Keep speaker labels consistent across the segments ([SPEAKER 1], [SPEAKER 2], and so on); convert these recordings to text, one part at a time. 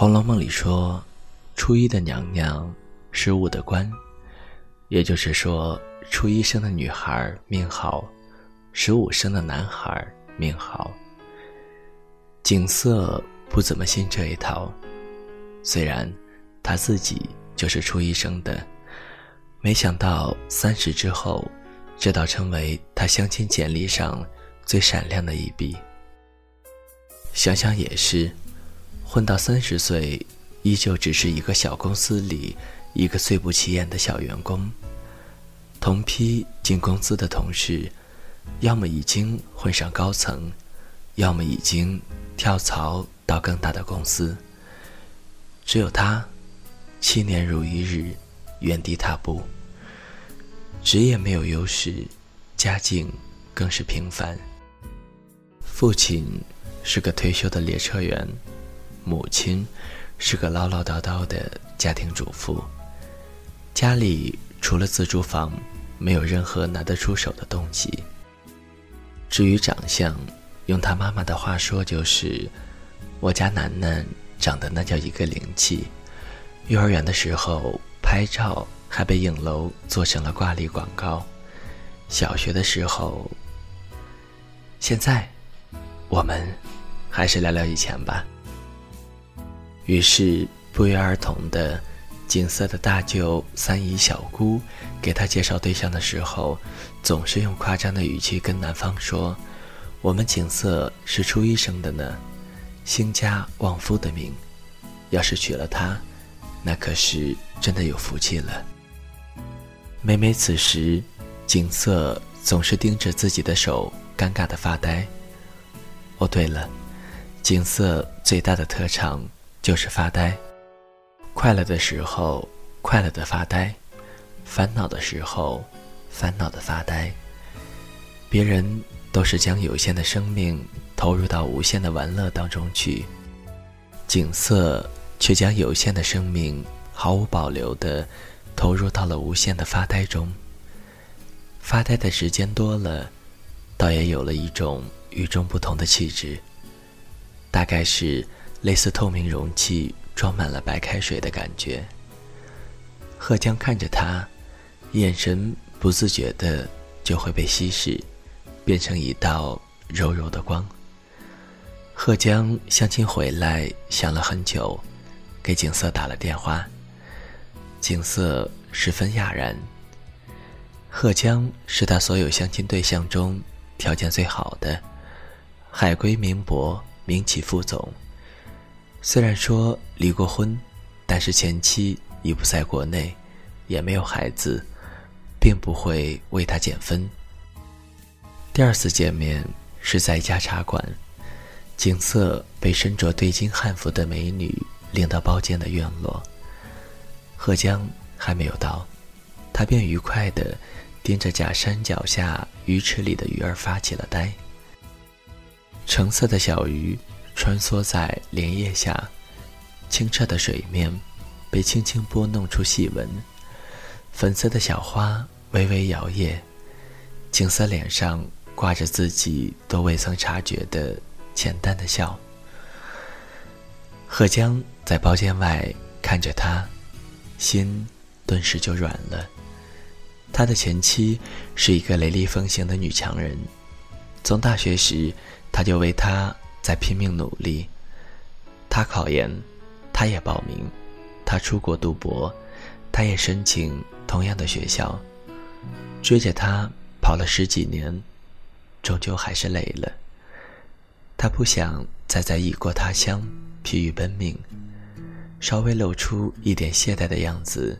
[SPEAKER 1] 红楼梦》里说，初一的娘娘，十五的官，也就是说，初一生的女孩命好，十五生的男孩命好。景色不怎么信这一套，虽然他自己就是初一生的，没想到三十之后，这倒成为他相亲简历上最闪亮的一笔。想想也是，混到三十岁，依旧只是一个小公司里一个最不起眼的小员工。同批进公司的同事，要么已经混上高层，要么已经。跳槽到更大的公司。只有他，七年如一日，原地踏步。职业没有优势，家境更是平凡。父亲是个退休的列车员，母亲是个唠唠叨叨的家庭主妇。家里除了自住房，没有任何拿得出手的东西。至于长相，用他妈妈的话说，就是我家楠楠长得那叫一个灵气。幼儿园的时候拍照还被影楼做成了挂历广告。小学的时候，现在我们还是聊聊以前吧。于是不约而同的，景色的大舅、三姨、小姑给他介绍对象的时候，总是用夸张的语气跟男方说。我们景色是初一生的呢，兴家旺夫的命，要是娶了她，那可是真的有福气了。每每此时，景色总是盯着自己的手，尴尬的发呆。哦，对了，景色最大的特长就是发呆。快乐的时候，快乐的发呆；烦恼的时候，烦恼的发呆。别人。都是将有限的生命投入到无限的玩乐当中去，景色却将有限的生命毫无保留的投入到了无限的发呆中。发呆的时间多了，倒也有了一种与众不同的气质，大概是类似透明容器装满了白开水的感觉。贺江看着他，眼神不自觉的就会被稀释。变成一道柔柔的光。贺江相亲回来，想了很久，给景色打了电话。景色十分讶然。贺江是他所有相亲对象中条件最好的，海归名博，民企副总。虽然说离过婚，但是前妻已不在国内，也没有孩子，并不会为他减分。第二次见面是在一家茶馆，景色被身着对襟汉服的美女领到包间的院落。贺江还没有到，他便愉快地盯着假山脚下鱼池里的鱼儿发起了呆。橙色的小鱼穿梭在莲叶下，清澈的水面被轻轻拨弄出细纹，粉色的小花微微摇曳，景色脸上。挂着自己都未曾察觉的浅淡的笑，贺江在包间外看着他，心顿时就软了。他的前妻是一个雷厉风行的女强人，从大学时他就为她在拼命努力。他考研，他也报名；他出国读博，他也申请同样的学校。追着他跑了十几年。终究还是累了。他不想再在异国他乡疲于奔命，稍微露出一点懈怠的样子，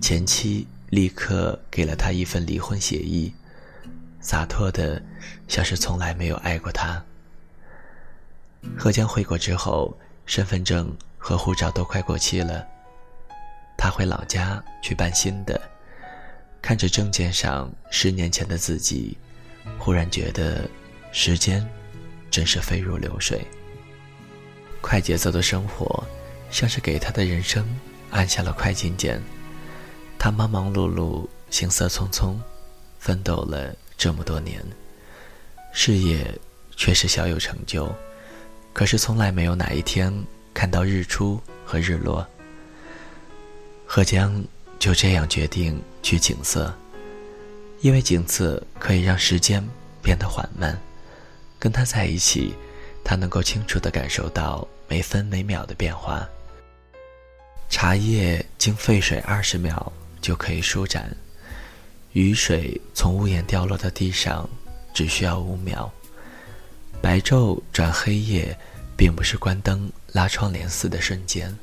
[SPEAKER 1] 前妻立刻给了他一份离婚协议，洒脱的像是从来没有爱过他。何江回国之后，身份证和护照都快过期了，他回老家去办新的，看着证件上十年前的自己。忽然觉得，时间真是飞如流水。快节奏的生活，像是给他的人生按下了快进键。他忙忙碌碌，行色匆匆，奋斗了这么多年，事业却是小有成就，可是从来没有哪一天看到日出和日落。贺江就这样决定去景色，因为景色可以让时间变得缓慢。跟他在一起，他能够清楚地感受到每分每秒的变化。茶叶经沸水二十秒就可以舒展，雨水从屋檐掉落到地上只需要五秒。白昼转黑夜，并不是关灯拉窗帘似的瞬间。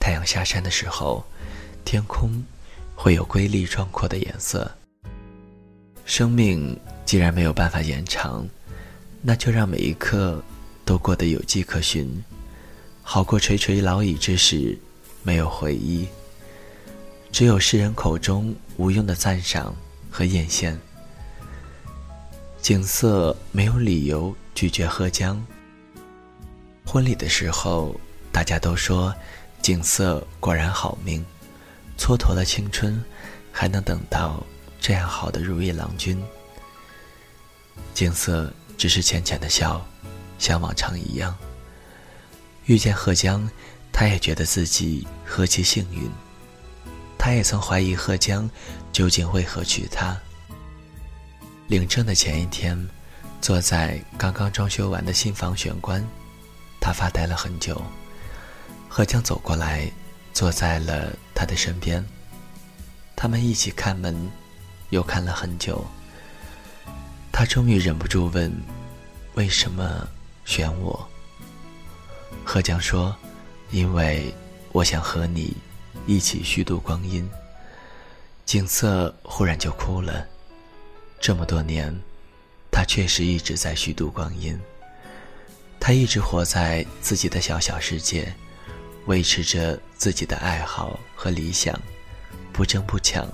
[SPEAKER 1] 太阳下山的时候，天空会有瑰丽壮阔的颜色。生命既然没有办法延长，那就让每一刻都过得有迹可循，好过垂垂老矣之时没有回忆，只有世人口中无用的赞赏和艳羡。景色没有理由拒绝贺江。婚礼的时候，大家都说景色果然好命，蹉跎了青春，还能等到这样好的如意郎君。景色只是浅浅的笑，像往常一样。遇见贺江，他也觉得自己何其幸运。他也曾怀疑贺江究竟为何娶她。领证的前一天，坐在刚刚装修完的新房玄关，他发呆了很久。何江走过来，坐在了他的身边。他们一起看门，又看了很久。他终于忍不住问：“为什么选我？”贺江说：“因为我想和你一起虚度光阴。”景色忽然就哭了。这么多年，他确实一直在虚度光阴。他一直活在自己的小小世界，维持着自己的爱好和理想，不争不抢，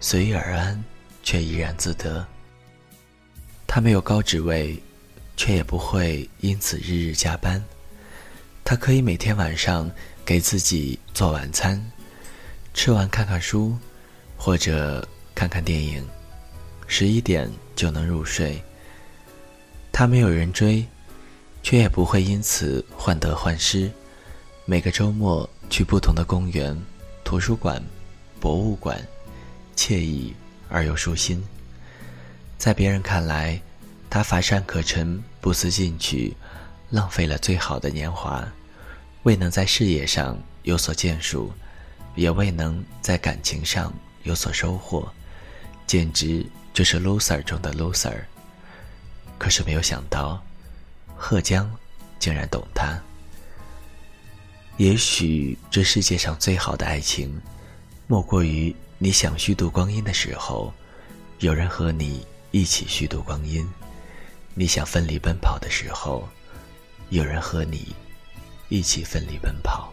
[SPEAKER 1] 随遇而安，却怡然自得。他没有高职位，却也不会因此日日加班。他可以每天晚上给自己做晚餐，吃完看看书，或者看看电影。十一点就能入睡。他没有人追，却也不会因此患得患失。每个周末去不同的公园、图书馆、博物馆，惬意而又舒心。在别人看来，他乏善可陈、不思进取，浪费了最好的年华，未能在事业上有所建树，也未能在感情上有所收获，简直。就是 loser 中的 loser。可是没有想到，贺江竟然懂他。也许这世界上最好的爱情，莫过于你想虚度光阴的时候，有人和你一起虚度光阴；你想奋力奔跑的时候，有人和你一起奋力奔跑。